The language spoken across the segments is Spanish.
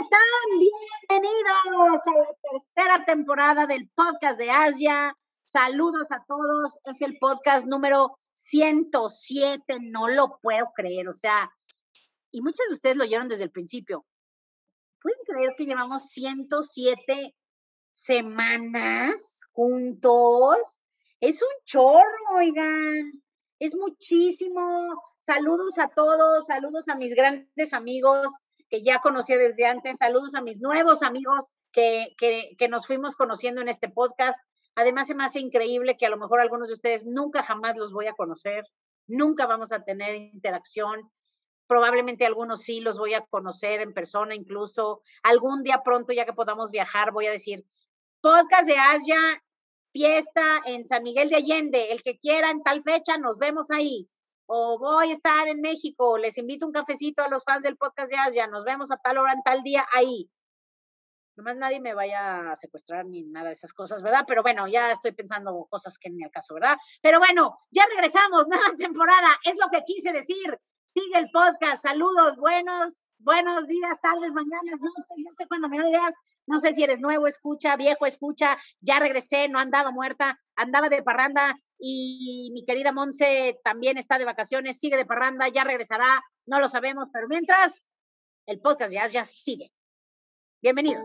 están? Bienvenidos a la tercera temporada del podcast de Asia. Saludos a todos. Es el podcast número 107. No lo puedo creer. O sea, y muchos de ustedes lo oyeron desde el principio. ¿Pueden creer que llevamos 107 semanas juntos? Es un chorro, oigan. Es muchísimo. Saludos a todos, saludos a mis grandes amigos que ya conocí desde antes, saludos a mis nuevos amigos que, que, nos fuimos conociendo en este podcast. Además, se me hace increíble que a lo mejor algunos de ustedes nunca jamás los voy a conocer, nunca vamos a tener interacción. Probablemente algunos sí los voy a conocer en persona, incluso algún día pronto, ya que podamos viajar, voy a decir, podcast de Asia, fiesta en San Miguel de Allende, el que quiera en tal fecha, nos vemos ahí o voy a estar en México, les invito un cafecito a los fans del podcast de Asia, nos vemos a tal hora en tal día ahí. Nomás nadie me vaya a secuestrar ni nada de esas cosas, ¿verdad? Pero bueno, ya estoy pensando cosas que en el caso, ¿verdad? Pero bueno, ya regresamos, nueva temporada, es lo que quise decir. Sigue el podcast, saludos, buenos, buenos días, tardes, mañanas, noches, no sé cuándo me oigas. No sé si eres nuevo, escucha, viejo, escucha, ya regresé, no andaba muerta, andaba de parranda y mi querida Monse también está de vacaciones, sigue de parranda, ya regresará, no lo sabemos, pero mientras, el podcast ya, ya sigue. Bienvenidos.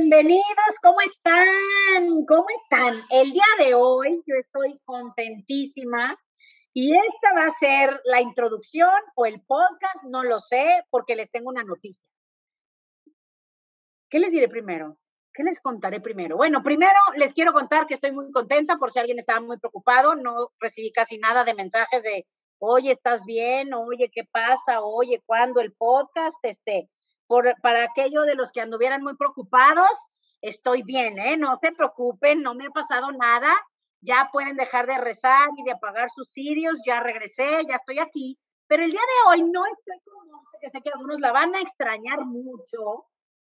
Bienvenidos, ¿cómo están? ¿Cómo están? El día de hoy yo estoy contentísima y esta va a ser la introducción o el podcast, no lo sé, porque les tengo una noticia. ¿Qué les diré primero? ¿Qué les contaré primero? Bueno, primero les quiero contar que estoy muy contenta por si alguien estaba muy preocupado. No recibí casi nada de mensajes de, oye, ¿estás bien? Oye, ¿qué pasa? Oye, ¿cuándo el podcast? Este, por, para aquello de los que anduvieran muy preocupados, estoy bien, ¿eh? No se preocupen, no me ha pasado nada ya pueden dejar de rezar y de apagar sus cirios, ya regresé, ya estoy aquí. Pero el día de hoy no estoy con Monse, que sé que algunos la van a extrañar mucho.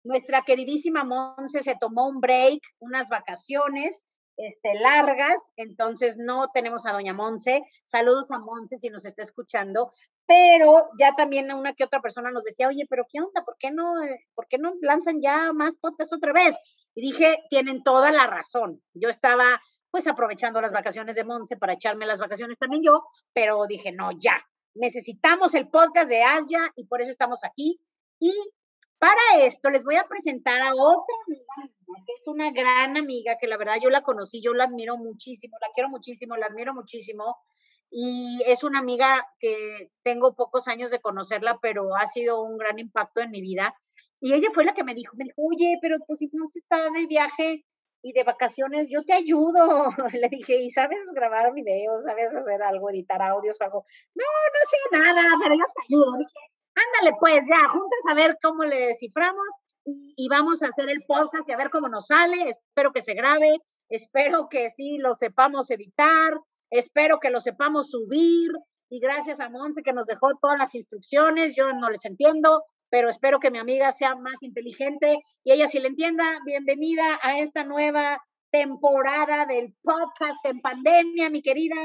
Nuestra queridísima Monse se tomó un break, unas vacaciones este, largas, entonces no tenemos a doña Monse. Saludos a Monse si nos está escuchando, pero ya también una que otra persona nos decía, oye, pero ¿qué onda? ¿Por qué no, por qué no lanzan ya más podcast otra vez? Y dije, tienen toda la razón. Yo estaba pues aprovechando las vacaciones de Monse para echarme las vacaciones también yo, pero dije, no, ya, necesitamos el podcast de Asia y por eso estamos aquí. Y para esto les voy a presentar a otra es una gran amiga, que la verdad yo la conocí, yo la admiro muchísimo, la quiero muchísimo, la admiro muchísimo. Y es una amiga que tengo pocos años de conocerla, pero ha sido un gran impacto en mi vida. Y ella fue la que me dijo, me dijo, oye, pero pues si no se de viaje, y de vacaciones, yo te ayudo. Le dije, ¿y sabes grabar videos? ¿Sabes hacer algo, editar audios algo? No, no sé nada, pero yo te ayudo. Ándale pues, ya, juntos a ver cómo le desciframos y, vamos a hacer el podcast y a ver cómo nos sale. Espero que se grabe, espero que sí lo sepamos editar, espero que lo sepamos subir. Y gracias a Monte que nos dejó todas las instrucciones, yo no les entiendo, pero espero que mi amiga sea más inteligente y ella si le entienda. Bienvenida a esta nueva temporada del podcast en pandemia, mi querida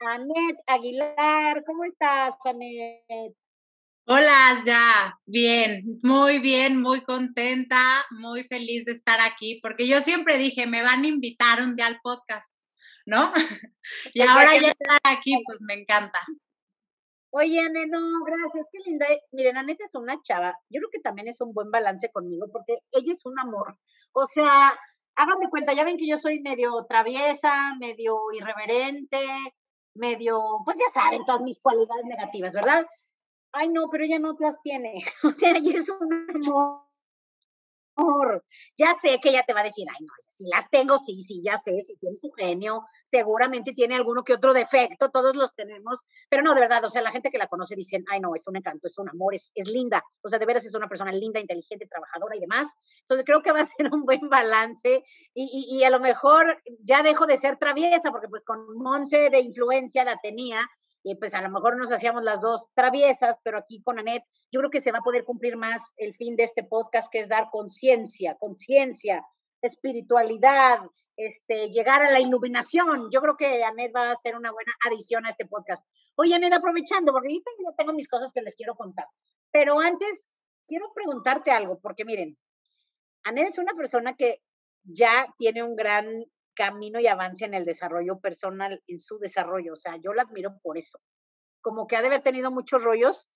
Anet Aguilar. ¿Cómo estás, Anet? Hola, ya, bien, muy bien, muy contenta, muy feliz de estar aquí, porque yo siempre dije, me van a invitar un día al podcast, ¿no? y ahora ya estar aquí, pues me encanta. Oye, Anne, no, gracias, qué linda. Miren, Aneta es una chava. Yo creo que también es un buen balance conmigo porque ella es un amor. O sea, háganme cuenta, ya ven que yo soy medio traviesa, medio irreverente, medio, pues ya saben, todas mis cualidades negativas, ¿verdad? Ay, no, pero ella no las tiene. O sea, ella es un amor. Ya sé que ella te va a decir, ay, no, si las tengo, sí, sí, ya sé, si tiene su genio, seguramente tiene alguno que otro defecto, todos los tenemos, pero no, de verdad, o sea, la gente que la conoce dicen, ay, no, es un encanto, es un amor, es, es linda, o sea, de veras es una persona linda, inteligente, trabajadora y demás. Entonces creo que va a ser un buen balance y, y, y a lo mejor ya dejo de ser traviesa, porque pues con Monse de influencia la tenía, y pues a lo mejor nos hacíamos las dos traviesas, pero aquí con Anet yo creo que se va a poder cumplir más el fin de este podcast, que es dar conciencia, conciencia, espiritualidad, este, llegar a la iluminación. Yo creo que Anet va a ser una buena adición a este podcast. Oye, Anet, aprovechando, porque yo tengo mis cosas que les quiero contar, pero antes quiero preguntarte algo, porque miren, Anet es una persona que ya tiene un gran camino y avance en el desarrollo personal, en su desarrollo. O sea, yo la admiro por eso. Como que ha de haber tenido muchos rollos,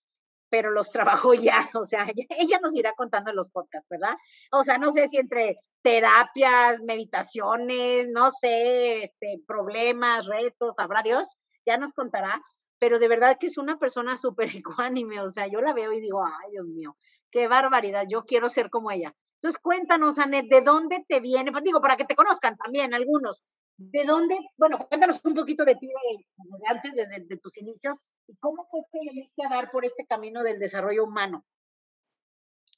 pero los trabajó ya. O sea, ella, nos irá contando en los podcasts, ¿verdad? O sea, no sé si entre terapias, meditaciones, no sé, este, problemas, retos, habrá Dios, ya nos contará. Pero de verdad que es una persona súper ecuánime. O sea, yo la veo y digo, ay, Dios mío, qué barbaridad, yo quiero ser como ella. Entonces, cuéntanos, Anet, ¿de dónde te viene? Pues digo, para que te conozcan también algunos. ¿De dónde? Bueno, cuéntanos un poquito de ti desde antes, desde de tus inicios, y cómo fue que viniste a dar por este camino del desarrollo humano.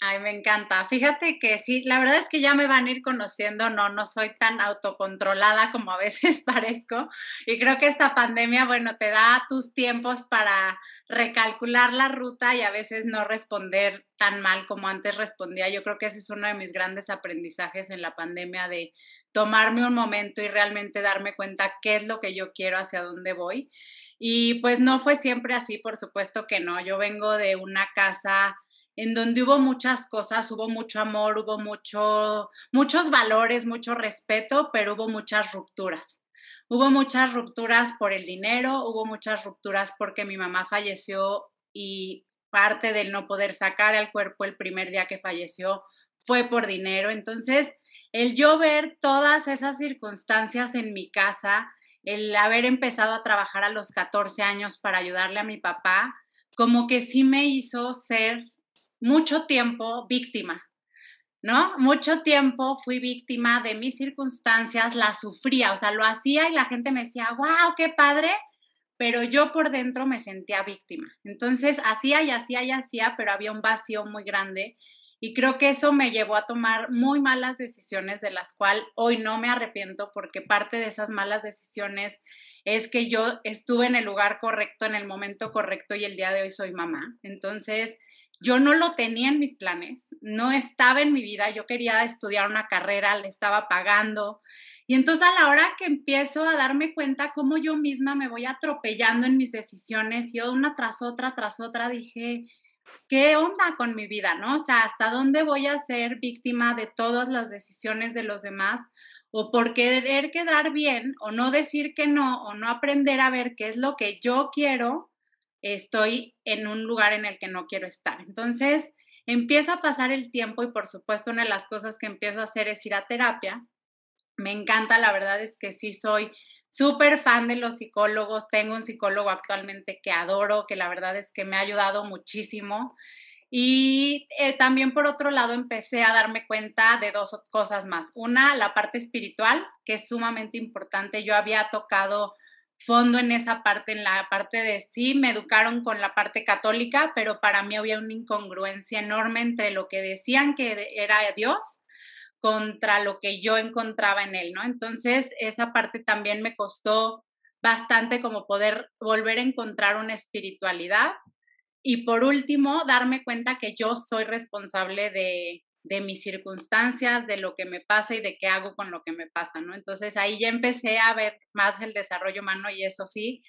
Ay, me encanta. Fíjate que sí, la verdad es que ya me van a ir conociendo, no, no soy tan autocontrolada como a veces parezco. Y creo que esta pandemia, bueno, te da tus tiempos para recalcular la ruta y a veces no responder tan mal como antes respondía. Yo creo que ese es uno de mis grandes aprendizajes en la pandemia de tomarme un momento y realmente darme cuenta qué es lo que yo quiero, hacia dónde voy. Y pues no fue siempre así, por supuesto que no. Yo vengo de una casa en donde hubo muchas cosas, hubo mucho amor, hubo mucho, muchos valores, mucho respeto, pero hubo muchas rupturas. Hubo muchas rupturas por el dinero, hubo muchas rupturas porque mi mamá falleció y parte del no poder sacar al cuerpo el primer día que falleció fue por dinero. Entonces, el yo ver todas esas circunstancias en mi casa, el haber empezado a trabajar a los 14 años para ayudarle a mi papá, como que sí me hizo ser mucho tiempo víctima, ¿no? Mucho tiempo fui víctima de mis circunstancias, la sufría, o sea, lo hacía y la gente me decía, wow, qué padre, pero yo por dentro me sentía víctima. Entonces, hacía y hacía y hacía, pero había un vacío muy grande y creo que eso me llevó a tomar muy malas decisiones de las cuales hoy no me arrepiento porque parte de esas malas decisiones es que yo estuve en el lugar correcto, en el momento correcto y el día de hoy soy mamá. Entonces, yo no lo tenía en mis planes, no estaba en mi vida, yo quería estudiar una carrera, le estaba pagando. Y entonces a la hora que empiezo a darme cuenta cómo yo misma me voy atropellando en mis decisiones, yo una tras otra, tras otra, dije, ¿qué onda con mi vida? ¿No? O sea, ¿hasta dónde voy a ser víctima de todas las decisiones de los demás? O por querer quedar bien, o no decir que no, o no aprender a ver qué es lo que yo quiero, estoy en un lugar en el que no quiero estar. Entonces, empiezo a pasar el tiempo y por supuesto una de las cosas que empiezo a hacer es ir a terapia. Me encanta, la verdad es que sí soy súper fan de los psicólogos. Tengo un psicólogo actualmente que adoro, que la verdad es que me ha ayudado muchísimo. Y eh, también por otro lado empecé a darme cuenta de dos cosas más. Una, la parte espiritual, que es sumamente importante. Yo había tocado fondo en esa parte, en la parte de sí, me educaron con la parte católica, pero para mí había una incongruencia enorme entre lo que decían que era Dios contra lo que yo encontraba en él, ¿no? Entonces, esa parte también me costó bastante como poder volver a encontrar una espiritualidad. Y por último, darme cuenta que yo soy responsable de, de mis circunstancias, de lo que me pasa y de qué hago con lo que me pasa, ¿no? Entonces ahí ya empecé a ver más el desarrollo humano y eso sí,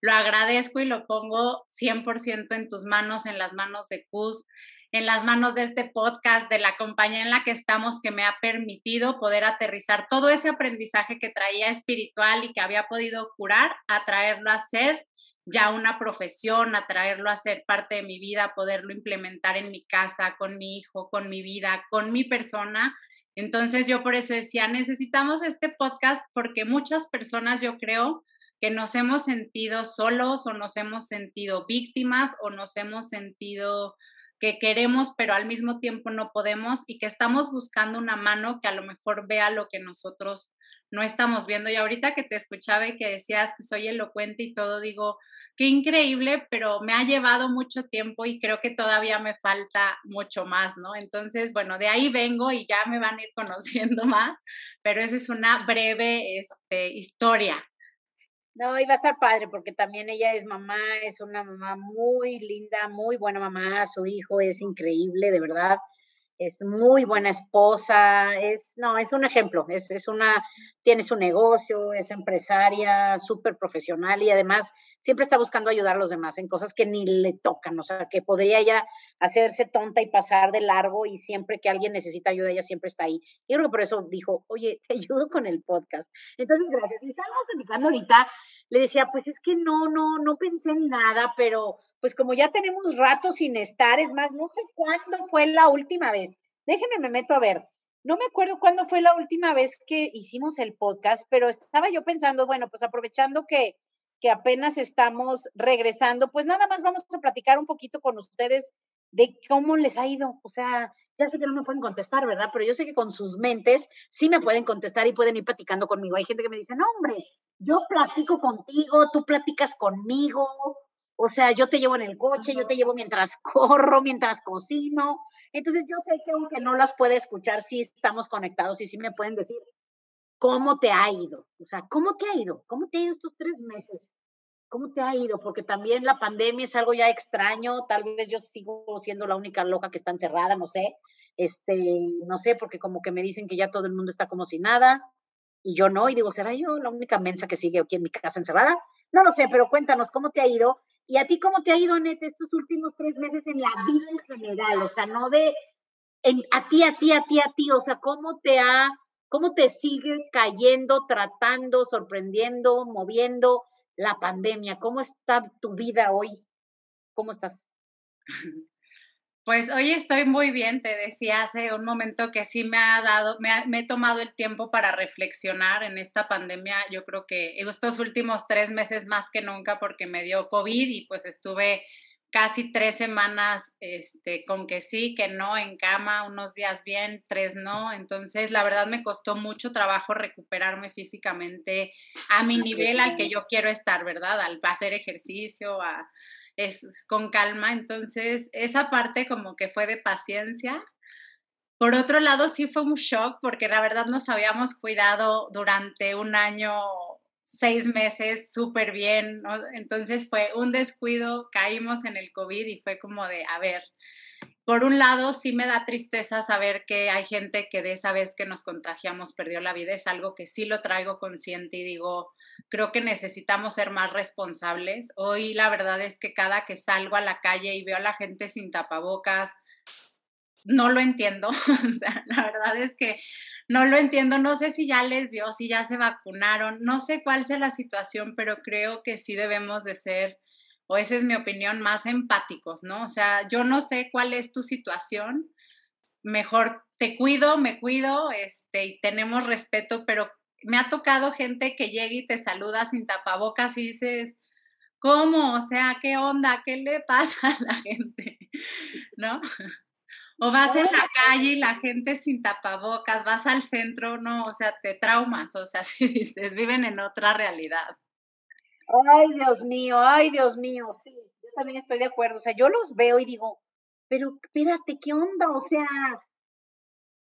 lo agradezco y lo pongo 100% en tus manos, en las manos de Cus, en las manos de este podcast, de la compañía en la que estamos, que me ha permitido poder aterrizar todo ese aprendizaje que traía espiritual y que había podido curar, a traerlo a ser ya una profesión, a traerlo a ser parte de mi vida, poderlo implementar en mi casa, con mi hijo, con mi vida, con mi persona. Entonces yo por eso decía, necesitamos este podcast porque muchas personas yo creo que nos hemos sentido solos o nos hemos sentido víctimas o nos hemos sentido que queremos, pero al mismo tiempo no podemos y que estamos buscando una mano que a lo mejor vea lo que nosotros no estamos viendo. Y ahorita que te escuchaba y que decías que soy elocuente y todo, digo, qué increíble, pero me ha llevado mucho tiempo y creo que todavía me falta mucho más, ¿no? Entonces, bueno, de ahí vengo y ya me van a ir conociendo más, pero esa es una breve este, historia. No, y va a estar padre porque también ella es mamá, es una mamá muy linda, muy buena mamá, su hijo es increíble, de verdad es muy buena esposa, es, no, es un ejemplo, es, es una, tiene su negocio, es empresaria, súper profesional y además siempre está buscando ayudar a los demás en cosas que ni le tocan, o sea, que podría ella hacerse tonta y pasar de largo y siempre que alguien necesita ayuda, ella siempre está ahí. Y creo que por eso dijo, oye, te ayudo con el podcast. Entonces, gracias. Y estábamos platicando ahorita, le decía, pues es que no, no, no pensé en nada, pero pues como ya tenemos rato sin estar, es más, no sé cuándo fue la última vez. Déjenme, me meto a ver. No me acuerdo cuándo fue la última vez que hicimos el podcast, pero estaba yo pensando, bueno, pues aprovechando que, que apenas estamos regresando, pues nada más vamos a platicar un poquito con ustedes de cómo les ha ido. O sea, ya sé que no me pueden contestar, ¿verdad? Pero yo sé que con sus mentes sí me pueden contestar y pueden ir platicando conmigo. Hay gente que me dice, no, hombre, yo platico contigo, tú platicas conmigo, o sea, yo te llevo en el coche, yo te llevo mientras corro, mientras cocino. Entonces yo sé que aunque no las puede escuchar, sí estamos conectados y sí me pueden decir cómo te ha ido. O sea, ¿cómo te ha ido? ¿Cómo te ha ido estos tres meses? ¿Cómo te ha ido? Porque también la pandemia es algo ya extraño. Tal vez yo sigo siendo la única loca que está encerrada, no sé. Este, no sé, porque como que me dicen que ya todo el mundo está como si nada y yo no. Y digo, ¿será yo la única mensa que sigue aquí en mi casa encerrada? No lo sé, pero cuéntanos cómo te ha ido ¿Y a ti cómo te ha ido, Nete, estos últimos tres meses en la vida en general? O sea, no de en, a ti, a ti, a ti, a ti. O sea, ¿cómo te ha, cómo te sigue cayendo, tratando, sorprendiendo, moviendo la pandemia? ¿Cómo está tu vida hoy? ¿Cómo estás? Pues hoy estoy muy bien, te decía hace un momento que sí me ha dado, me, he tomado el tiempo para reflexionar en esta pandemia. Yo creo que estos últimos tres meses más que nunca porque me dio COVID y pues estuve casi tres semanas este, con que sí, que no, en cama, unos días bien, tres no. Entonces, la verdad me costó mucho trabajo recuperarme físicamente a mi nivel al que yo quiero estar, ¿verdad? Al hacer ejercicio, a es, con calma. Entonces, esa parte como que fue de paciencia. Por otro lado, sí fue un shock porque la verdad nos habíamos cuidado durante un año, seis meses, súper bien. Entonces fue un descuido, caímos en el COVID y fue como de, a ver, por un lado, sí me da tristeza saber que hay gente que de esa vez que nos contagiamos perdió la vida. Es algo que sí lo traigo consciente y digo, creo que necesitamos ser más responsables. Hoy la verdad es que cada que salgo a la calle y veo a la gente sin tapabocas, no lo entiendo. o la verdad es que no lo entiendo. No sé si ya les dio, si ya se vacunaron, no sé cuál sea la situación, pero creo que sí debemos de ser o esa es mi opinión, más empáticos, ¿no? O sea, yo no sé cuál es tu situación, mejor te cuido, me cuido, este, y tenemos respeto, pero me ha tocado gente que llega y te saluda sin tapabocas y dices, ¿cómo? O sea, ¿qué onda? ¿Qué le pasa a la gente? ¿No? O vas en la calle y la gente sin tapabocas, vas al centro, no, o sea, te traumas, o sea, si dices, viven en otra realidad. Ay, Dios mío, ay, Dios mío, sí, yo también estoy de acuerdo. O sea, yo los veo y digo, pero espérate, ¿qué onda? O sea,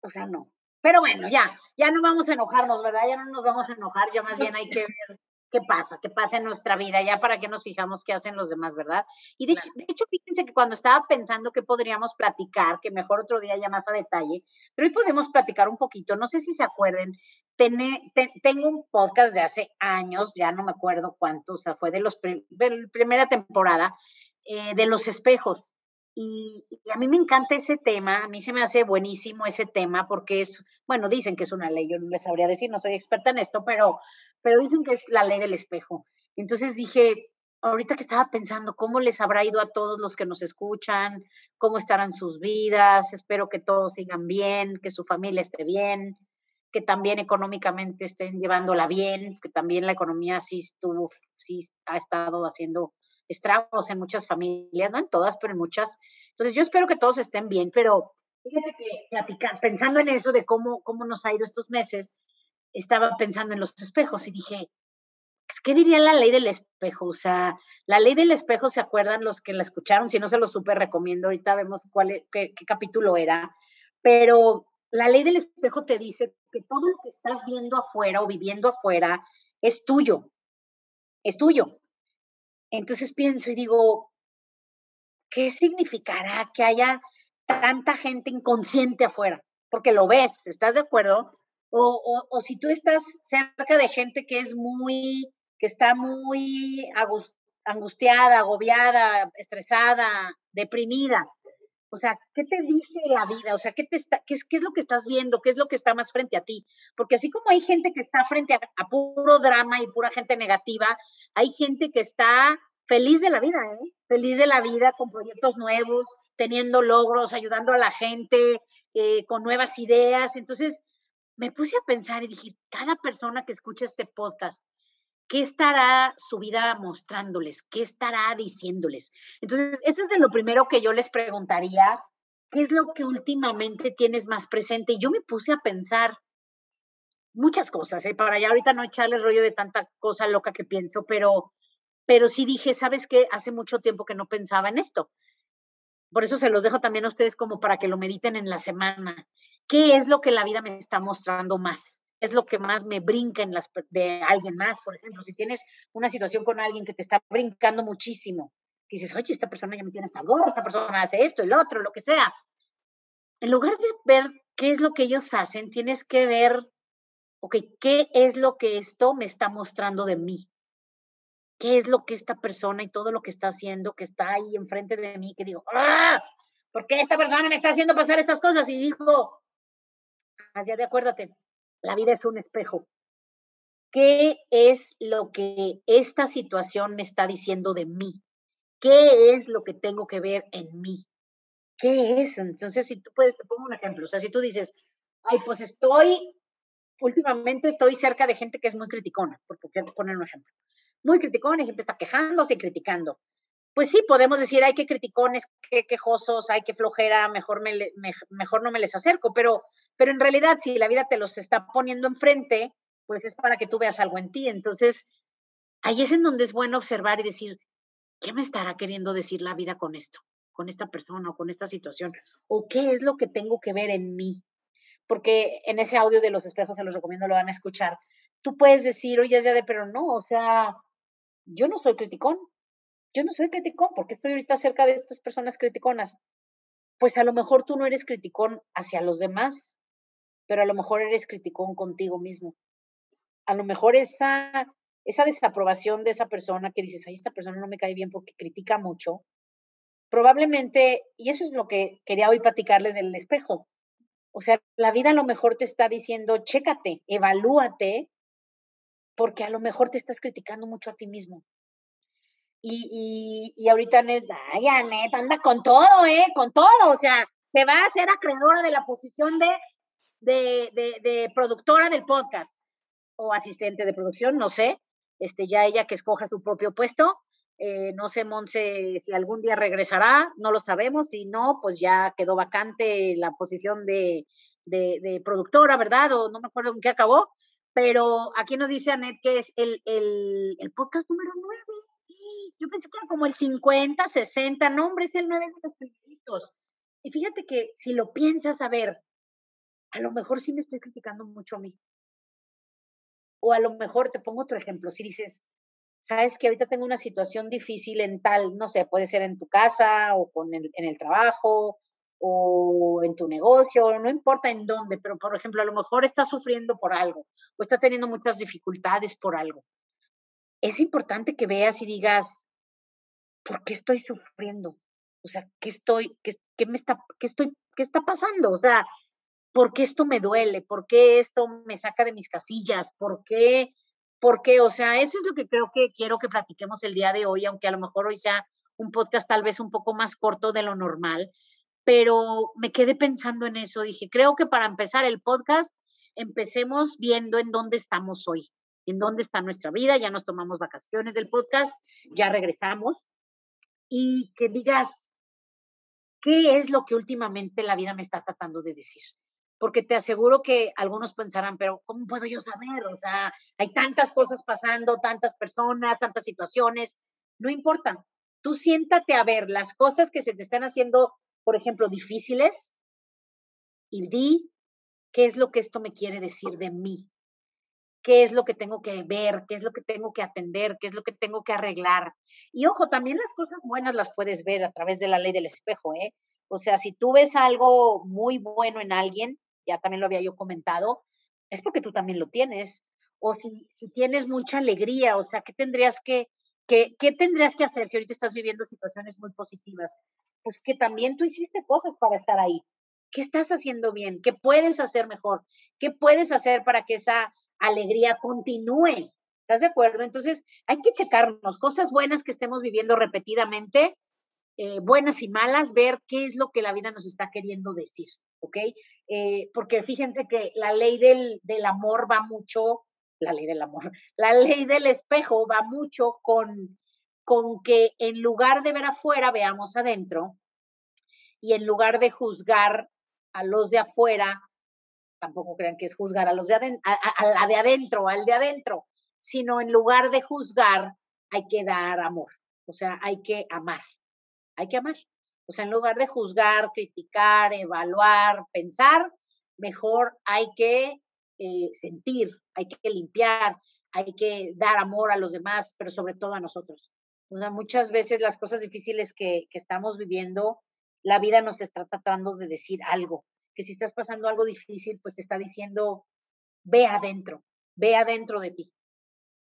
o sea, no. Pero bueno, ya, ya no vamos a enojarnos, ¿verdad? Ya no nos vamos a enojar, ya más bien hay que ver qué pasa, qué pasa en nuestra vida, ya para que nos fijamos qué hacen los demás, ¿verdad? Y de, hecho, de hecho, fíjense que cuando estaba pensando que podríamos platicar, que mejor otro día ya más a detalle, pero hoy podemos platicar un poquito, no sé si se acuerden, tengo un podcast de hace años, ya no me acuerdo cuánto, o sea, fue de, los de la primera temporada, eh, de los espejos. Y, a mí me encanta ese tema, a mí se me hace buenísimo ese tema porque es, bueno, dicen que es una ley, yo no les sabría decir, no soy experta en esto, pero, pero dicen que es la ley del espejo. Entonces dije, ahorita que estaba pensando cómo les habrá ido a todos los que nos escuchan, cómo estarán sus vidas, espero que todos sigan bien, que su familia esté bien, que también económicamente estén llevándola bien, que también la economía sí estuvo, sí ha estado haciendo estragos en muchas familias, no en todas, pero en muchas. Entonces yo espero que todos estén bien, pero fíjate que platicar, pensando en eso de cómo, cómo nos ha ido estos meses, estaba pensando en los espejos y dije, ¿qué diría la ley del espejo? O sea, la ley del espejo, ¿se acuerdan los que la escucharon? Si no se lo súper recomiendo, ahorita vemos cuál e, qué, qué capítulo era, pero la ley del espejo te dice que todo lo que estás viendo afuera o viviendo afuera es tuyo, es tuyo. Entonces pienso y digo, ¿qué significará que haya tanta gente inconsciente afuera? Porque lo ves, ¿estás de acuerdo? O, si tú estás cerca de gente que es muy, que está muy angustiada, agobiada, estresada, deprimida. O sea, ¿qué te dice la vida? O sea, ¿qué, te está, qué, es, qué es lo que estás viendo? ¿Qué es lo que está más frente a ti? Porque así como hay gente que está frente a, puro drama y pura gente negativa, hay gente que está feliz de la vida, ¿eh? Feliz de la vida, con proyectos nuevos, teniendo logros, ayudando a la gente, eh, con nuevas ideas. Entonces, me puse a pensar y dije, cada persona que escucha este podcast, ¿qué estará su vida mostrándoles? ¿Qué estará diciéndoles? Entonces, eso es de lo primero que yo les preguntaría, ¿qué es lo que últimamente tienes más presente? Y yo me puse a pensar muchas cosas, ¿eh? para ya ahorita no echarle rollo de tanta cosa loca que pienso, pero, pero sí dije, ¿sabes qué? Hace mucho tiempo que no pensaba en esto. Por eso se los dejo también a ustedes como para que lo mediten en la semana. ¿Qué es lo que la vida me está mostrando más? Es lo que más me brinca en las de alguien más, por ejemplo, si tienes una situación con alguien que te está brincando muchísimo, que dices, oye, esta persona ya me tiene hasta gorro, esta persona hace esto, el otro, lo que sea. En lugar de ver qué es lo que ellos hacen, tienes que ver, ok, ¿qué es lo que esto me está mostrando de mí? ¿Qué es lo que esta persona y todo lo que está haciendo, que está ahí enfrente de mí, que digo, ¡ah! ¿Por qué esta persona me está haciendo pasar estas cosas? Y digo, allá de acuérdate, la vida es un espejo. ¿Qué es lo que esta situación me está diciendo de mí? ¿Qué es lo que tengo que ver en mí? ¿Qué es? Entonces, si tú puedes, te pongo un ejemplo. O sea, si tú dices, ay, pues estoy, últimamente estoy cerca de gente que es muy criticona, quiero poner un ejemplo. Muy criticona y siempre está quejándose y criticando pues sí, podemos decir, ay, qué criticones, qué quejosos, ay, qué flojera, mejor, me, mejor no me les acerco, pero, pero en realidad si la vida te los está poniendo enfrente, pues es para que tú veas algo en ti. Entonces, ahí es en donde es bueno observar y decir, ¿qué me estará queriendo decir la vida con esto, con esta persona o con esta situación? ¿O qué es lo que tengo que ver en mí? Porque en ese audio de los espejos, se los recomiendo, lo van a escuchar. Tú puedes decir, oye, ya de, pero no, o sea, yo no soy criticón, yo no soy criticón, porque estoy ahorita cerca de estas personas criticonas? Pues a lo mejor tú no eres criticón hacia los demás, pero a lo mejor eres criticón contigo mismo. A lo mejor esa, esa desaprobación de esa persona que dices, ay, esta persona no me cae bien porque critica mucho, probablemente, y eso es lo que quería hoy platicarles del espejo. O sea, la vida a lo mejor te está diciendo, chécate, evalúate, porque a lo mejor te estás criticando mucho a ti mismo. Y, y, ahorita Net, ay, Anet, anda con todo, ¿eh? Con todo, o sea, se va a hacer acreedora de la posición de, de, de, productora del podcast o asistente de producción, no sé, este, ya ella que escoja su propio puesto. Eh, no sé, Monse, si algún día regresará, no lo sabemos. Si no, pues ya quedó vacante la posición de, de, productora, ¿verdad? O no me acuerdo en qué acabó. Pero aquí nos dice Anet que es el, el, el podcast número 9 yo pensé que era como el 50, 60, no, hombre, es el 9 de los primeritos. Y fíjate que si lo piensas, a ver, a lo mejor sí me estoy criticando mucho a mí. O a lo mejor, te pongo otro ejemplo, si dices, sabes que ahorita tengo una situación difícil en tal, no sé, puede ser en tu casa o con en el trabajo o en tu negocio, no importa en dónde, pero por ejemplo, a lo mejor estás sufriendo por algo o está teniendo muchas dificultades por algo. Es importante que veas y digas, ¿por qué estoy sufriendo? O sea, ¿qué estoy, qué, qué me está, qué estoy, qué está pasando? O sea, ¿por qué esto me duele? ¿Por qué esto me saca de mis casillas? ¿Por qué? ¿Por qué? O sea, eso es lo que creo que quiero que platiquemos el día de hoy, aunque a lo mejor hoy sea un podcast tal vez un poco más corto de lo normal, pero me quedé pensando en eso. Dije, creo que para empezar el podcast, empecemos viendo en dónde estamos hoy, en dónde está nuestra vida. Ya nos tomamos vacaciones del podcast, ya regresamos y que digas, ¿qué es lo que últimamente la vida me está tratando de decir? Porque te aseguro que algunos pensarán, pero ¿cómo puedo yo saber? O sea, hay tantas cosas pasando, tantas personas, tantas situaciones. No importa. Tú siéntate a ver las cosas que se te están haciendo, por ejemplo, difíciles y di qué es lo que esto me quiere decir de mí qué es lo que tengo que ver, qué es lo que tengo que atender, qué es lo que tengo que arreglar. Y ojo, también las cosas buenas las puedes ver a través de la ley del espejo, ¿eh? O sea, si tú ves algo muy bueno en alguien, ya también lo había yo comentado, es porque tú también lo tienes. O si, si tienes mucha alegría, o sea, ¿qué tendrías que, qué tendrías que hacer si ahorita estás viviendo situaciones muy positivas? Pues que también tú hiciste cosas para estar ahí. ¿Qué estás haciendo bien? ¿Qué puedes hacer mejor? ¿Qué puedes hacer para que esa alegría continúe. ¿Estás de acuerdo? Entonces, hay que checarnos cosas buenas que estemos viviendo repetidamente, eh, buenas y malas, ver qué es lo que la vida nos está queriendo decir, ¿ok? Eh, porque fíjense que la ley del, del amor va mucho, la ley del amor, la ley del espejo va mucho con, con que en lugar de ver afuera, veamos adentro, y en lugar de juzgar a los de afuera, tampoco crean que es juzgar a los de adentro, a, la de adentro, al de adentro, sino en lugar de juzgar, hay que dar amor, o sea, hay que amar, hay que amar. O sea, en lugar de juzgar, criticar, evaluar, pensar, mejor hay que eh, sentir, hay que limpiar, hay que dar amor a los demás, pero sobre todo a nosotros. O sea, muchas veces las cosas difíciles que, que estamos viviendo, la vida nos está tratando de decir algo, que si estás pasando algo difícil, pues te está diciendo, ve adentro, ve adentro de ti.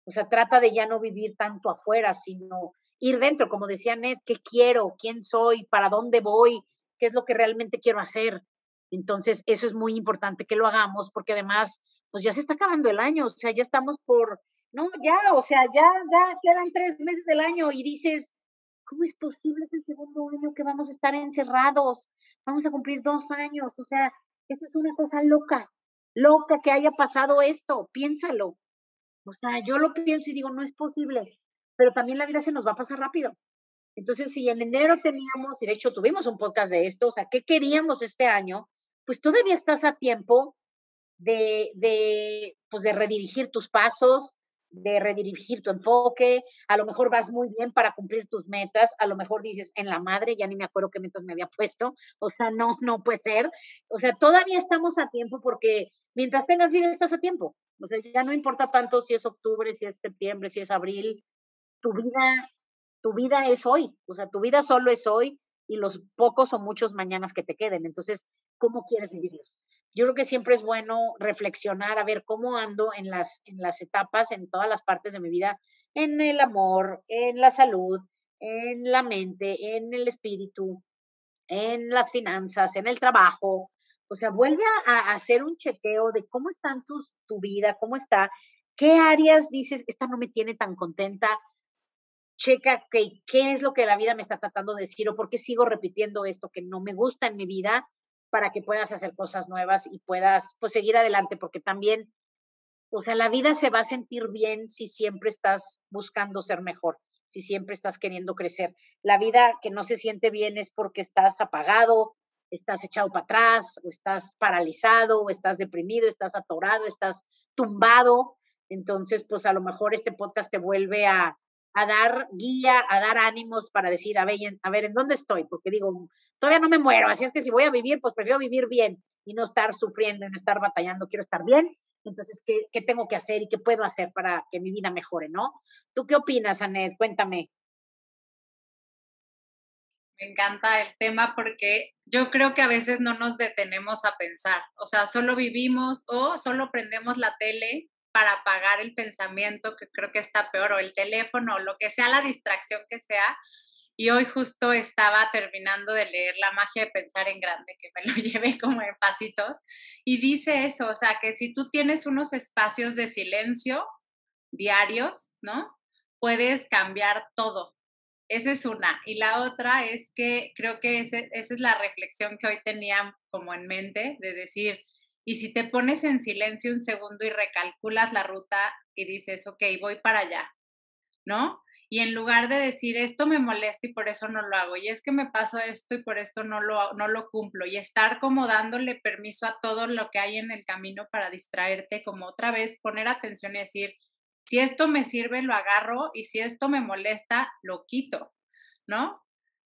O sea, trata de ya no vivir tanto afuera, sino ir dentro, como decía Ned, ¿qué quiero? ¿Quién soy? ¿Para dónde voy? ¿Qué es lo que realmente quiero hacer? Entonces, eso es muy importante que lo hagamos porque además, pues ya se está acabando el año, o sea, ya estamos por, no, ya, o sea, ya, ya quedan tres meses del año y dices, ¿Cómo es posible? Es el segundo año que vamos a estar encerrados. Vamos a cumplir dos años. O sea, esto es una cosa loca, loca que haya pasado esto. Piénsalo. O sea, yo lo pienso y digo, no es posible. Pero también la vida se nos va a pasar rápido. Entonces, si en enero teníamos, y de hecho tuvimos un podcast de esto, o sea, ¿qué queríamos este año? Pues todavía estás a tiempo de, de, pues de redirigir tus pasos, de redirigir tu enfoque, a lo mejor vas muy bien para cumplir tus metas, a lo mejor dices, en la madre, ya ni me acuerdo qué metas me había puesto, o sea, no, no puede ser, o sea, todavía estamos a tiempo porque mientras tengas vida estás a tiempo, o sea, ya no importa tanto si es octubre, si es septiembre, si es abril, tu vida, tu vida es hoy, o sea, tu vida solo es hoy y los pocos o muchos mañanas que te queden, entonces, ¿cómo quieres vivirlos? Yo creo que siempre es bueno reflexionar, a ver cómo ando en las, en las etapas, en todas las partes de mi vida, en el amor, en la salud, en la mente, en el espíritu, en las finanzas, en el trabajo. O sea, vuelve a, hacer un chequeo de cómo están tu vida, cómo está, qué áreas dices, esta no me tiene tan contenta. Checa qué es lo que la vida me está tratando de decir o por qué sigo repitiendo esto que no me gusta en mi vida para que puedas hacer cosas nuevas y puedas pues seguir adelante, porque también, o sea, la vida se va a sentir bien si siempre estás buscando ser mejor, si siempre estás queriendo crecer. La vida que no se siente bien es porque estás apagado, estás echado para atrás, o estás paralizado, o estás deprimido, estás atorado, estás tumbado. Entonces, pues a lo mejor este podcast te vuelve a, a dar guía, a dar ánimos para decir, a ver, a ver, ¿en dónde estoy? Porque digo, todavía no me muero, así es que si voy a vivir, pues prefiero vivir bien y no estar sufriendo y no estar batallando, quiero estar bien. Entonces, ¿qué, ¿qué, tengo que hacer y qué puedo hacer para que mi vida mejore, no? ¿Tú qué opinas, Anet? Cuéntame. Me encanta el tema porque yo creo que a veces no nos detenemos a pensar, o sea, solo vivimos o solo prendemos la tele para apagar el pensamiento, que creo que está peor, o el teléfono, o lo que sea, la distracción que sea. Y hoy justo estaba terminando de leer La magia de pensar en grande, que me lo llevé como en pasitos, y dice eso, o sea, que si tú tienes unos espacios de silencio diarios, ¿no? Puedes cambiar todo. Esa es una. Y la otra es que creo que esa es la reflexión que hoy tenía como en mente, de decir, y si te pones en silencio un segundo y recalculas la ruta y dices, ok, voy para allá, ¿no? Y en lugar de decir esto me molesta y por eso no lo hago, y es que me pasó esto y por esto no lo, no lo cumplo, y estar como dándole permiso a todo lo que hay en el camino para distraerte, como otra vez poner atención y decir, si esto me sirve, lo agarro, y si esto me molesta, lo quito, ¿no?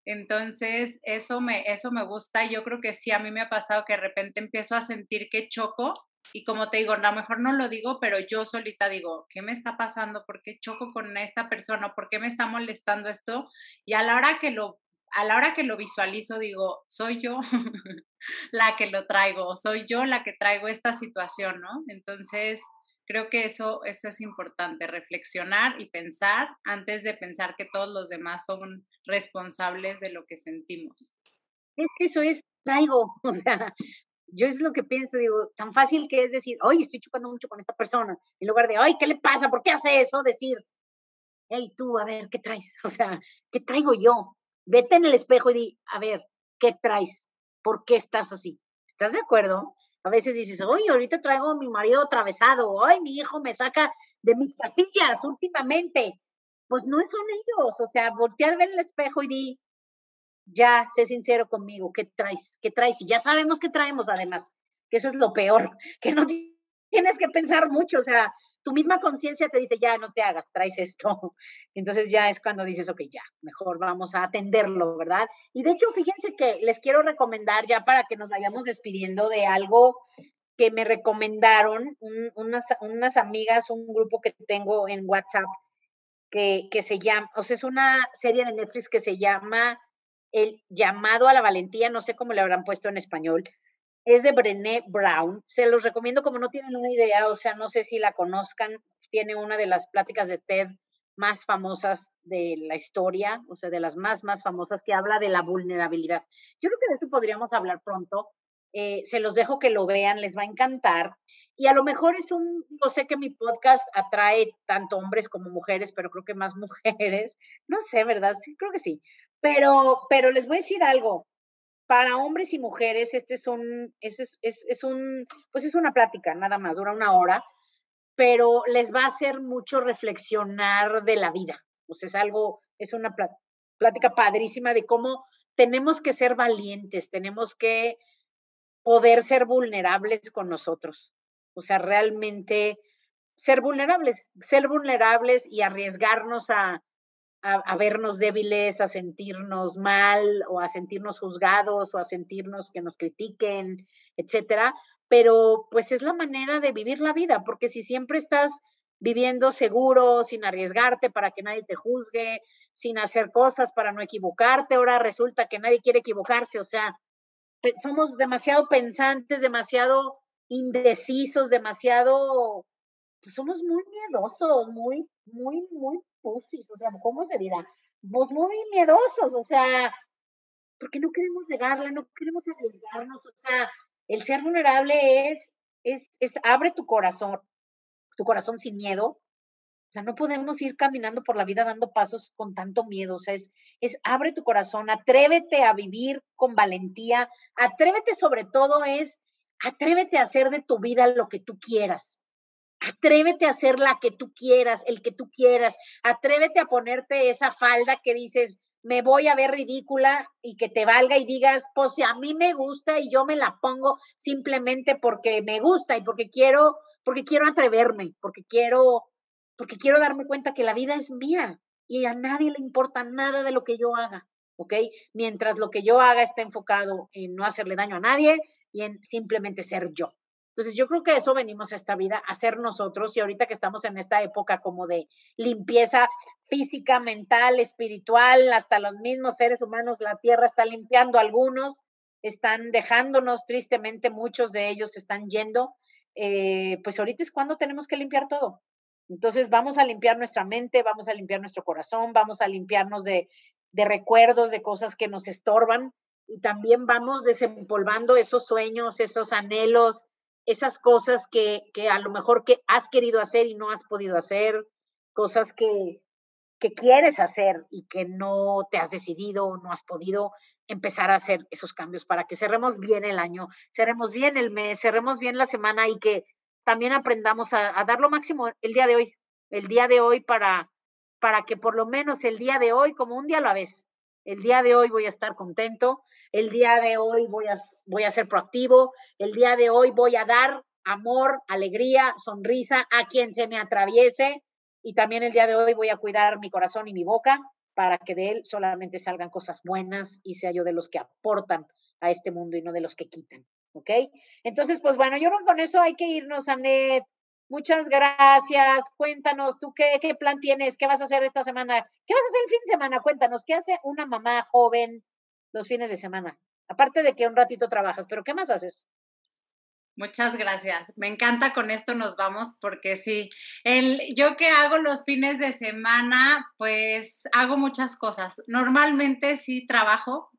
Entonces, eso me, eso me gusta. Yo creo que sí, a mí me ha pasado que de repente empiezo a sentir que choco y como te digo, a lo mejor no lo digo, pero yo solita digo, ¿qué me está pasando? ¿Por qué choco con esta persona? ¿Por qué me está molestando esto? Y a la hora que lo a la hora que lo visualizo digo, soy yo la que lo traigo, soy yo la que traigo esta situación, ¿no? Entonces, creo que eso, eso es importante, reflexionar y pensar antes de pensar que todos los demás son responsables de lo que sentimos. Es que eso es, traigo, o sea, yo es lo que pienso, digo, tan fácil que es decir, oye, estoy chocando mucho con esta persona, en lugar de, ay, ¿qué le pasa? ¿Por qué hace eso? Decir, hey, tú, a ver, ¿qué traes? O sea, ¿qué traigo yo? Vete en el espejo y di, a ver, ¿qué traes? ¿Por qué estás así? ¿Estás de acuerdo? A veces dices, oye, ahorita traigo a mi marido atravesado, ay, mi hijo me saca de mis casillas últimamente. Pues no son ellos, o sea, voltea a ver el espejo y di, ya, sé sincero conmigo, ¿qué traes? ¿Qué traes? Y ya sabemos qué traemos además, que eso es lo peor, que no tienes que pensar mucho, o sea, tu misma conciencia te dice, ya, no te hagas, traes esto. Entonces ya es cuando dices, ok, ya, mejor vamos a atenderlo, ¿verdad? Y de hecho, fíjense que les quiero recomendar ya para que nos vayamos despidiendo de algo que me recomendaron unas, unas amigas, un grupo que tengo en WhatsApp que, que se llama, o sea, es una serie de Netflix que se llama El llamado a la valentía, no sé cómo le habrán puesto en español, es de Brené Brown. Se los recomiendo como no tienen una idea, o sea, no sé si la conozcan. Tiene una de las pláticas de TED más famosas de la historia, o sea, de las más, más famosas, que habla de la vulnerabilidad. Yo creo que de eso podríamos hablar pronto. Eh, se los dejo que lo vean, les va a encantar. Y a lo mejor es un, no sé que mi podcast atrae tanto hombres como mujeres, pero creo que más mujeres. No sé, ¿verdad? Sí, creo que sí. Pero, pero les voy a decir algo para hombres y mujeres, este es un, es, es, es, un, pues es una plática, nada más, dura una hora, pero les va a hacer mucho reflexionar de la vida. Sea, es algo, es una plática padrísima de cómo tenemos que ser valientes, tenemos que poder ser vulnerables con nosotros. O sea, realmente ser vulnerables, ser vulnerables y arriesgarnos a, a, vernos débiles, a sentirnos mal o a sentirnos juzgados o a sentirnos que nos critiquen, etcétera. Pero pues es la manera de vivir la vida, porque si siempre estás viviendo seguro, sin arriesgarte para que nadie te juzgue, sin hacer cosas para no equivocarte, ahora resulta que nadie quiere equivocarse, o sea, somos demasiado pensantes, demasiado indecisos, demasiado, pues somos muy miedosos, muy, muy, muy o sea, ¿cómo se dirá? Pues muy miedosos, o sea, porque no queremos negarla, no queremos arriesgarnos, o sea, el ser vulnerable es, es, es, abre tu corazón, tu corazón sin miedo, o sea, no podemos ir caminando por la vida dando pasos con tanto miedo, o sea, es, es abre tu corazón, atrévete a vivir con valentía, atrévete sobre todo es, atrévete a hacer de tu vida lo que tú quieras, Atrévete a ser la que tú quieras, el que tú quieras. Atrévete a ponerte esa falda que dices, me voy a ver ridícula y que te valga y digas, pues si a mí me gusta y yo me la pongo simplemente porque me gusta y porque quiero, porque quiero atreverme, porque quiero, porque quiero darme cuenta que la vida es mía y a nadie le importa nada de lo que yo haga, ¿ok? Mientras lo que yo haga está enfocado en no hacerle daño a nadie y en simplemente ser yo. Entonces yo creo que eso venimos a esta vida, a ser nosotros y ahorita que estamos en esta época como de limpieza física, mental, espiritual, hasta los mismos seres humanos, la tierra está limpiando algunos, están dejándonos tristemente, muchos de ellos están yendo, eh, pues ahorita es cuando tenemos que limpiar todo. Entonces vamos a limpiar nuestra mente, vamos a limpiar nuestro corazón, vamos a limpiarnos de, de recuerdos, de cosas que nos estorban y también vamos desempolvando esos sueños, esos anhelos, esas cosas que, que, a lo mejor que has querido hacer y no has podido hacer, cosas que, que quieres hacer y que no te has decidido, no has podido empezar a hacer esos cambios para que cerremos bien el año, cerremos bien el mes, cerremos bien la semana y que también aprendamos a, a dar lo máximo el día de hoy, el día de hoy para, para que por lo menos el día de hoy, como un día a la vez, el día de hoy voy a estar contento, el día de hoy voy a, voy a ser proactivo, el día de hoy voy a dar amor, alegría, sonrisa a quien se me atraviese y también el día de hoy voy a cuidar mi corazón y mi boca para que de él solamente salgan cosas buenas y sea yo de los que aportan a este mundo y no de los que quitan. ¿Ok? Entonces, pues bueno, yo creo que con eso hay que irnos, Anet. Muchas gracias. Cuéntanos, ¿tú qué, qué plan tienes? ¿Qué vas a hacer esta semana? ¿Qué vas a hacer el fin de semana? Cuéntanos, ¿qué hace una mamá joven los fines de semana? Aparte de que un ratito trabajas, pero ¿qué más haces? Muchas gracias. Me encanta con esto nos vamos porque sí, el, yo que hago los fines de semana, pues hago muchas cosas. Normalmente sí trabajo,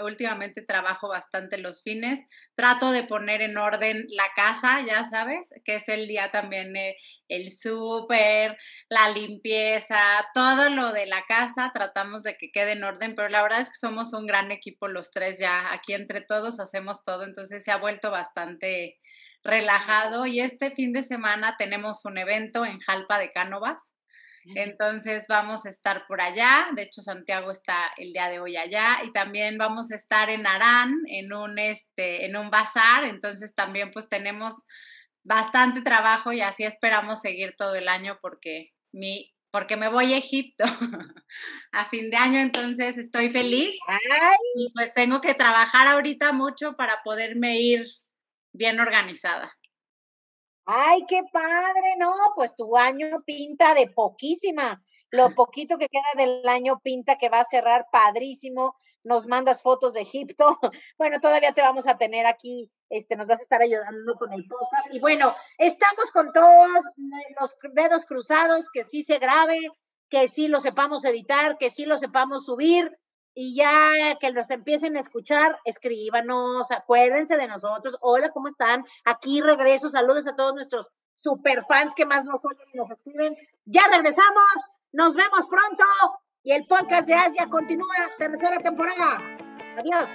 últimamente trabajo bastante los fines, trato de poner en orden la casa, ya sabes, que es el día también el súper, la limpieza, todo lo de la casa, tratamos de que quede en orden, pero la verdad es que somos un gran equipo los tres ya, aquí entre todos hacemos todo, entonces se ha vuelto bastante relajado y este fin de semana tenemos un evento en Jalpa de Cánovas entonces vamos a estar por allá, de hecho Santiago está el día de hoy allá. Y también vamos a estar en Arán en un este en un bazar, entonces también pues tenemos bastante trabajo y así esperamos seguir todo el año porque mi porque me voy a Egipto a fin de año, entonces estoy feliz. Y pues tengo que trabajar ahorita mucho para poderme ir bien organizada. Ay, qué padre, no, pues tu año pinta de poquísima. Lo poquito que queda del año pinta que va a cerrar padrísimo. Nos mandas fotos de Egipto. Bueno, todavía te vamos a tener aquí, este, nos vas a estar ayudando con el podcast. Y bueno, estamos con todos los dedos cruzados, que sí se grabe, que sí lo sepamos editar, que sí lo sepamos subir y ya que los empiecen a escuchar, escríbanos, acuérdense de nosotros. Hola, ¿cómo están? Aquí regreso, saludos a todos nuestros super fans que más nos oyen y nos escriben. Ya regresamos, nos vemos pronto y el podcast de Asia continúa tercera temporada. Adiós.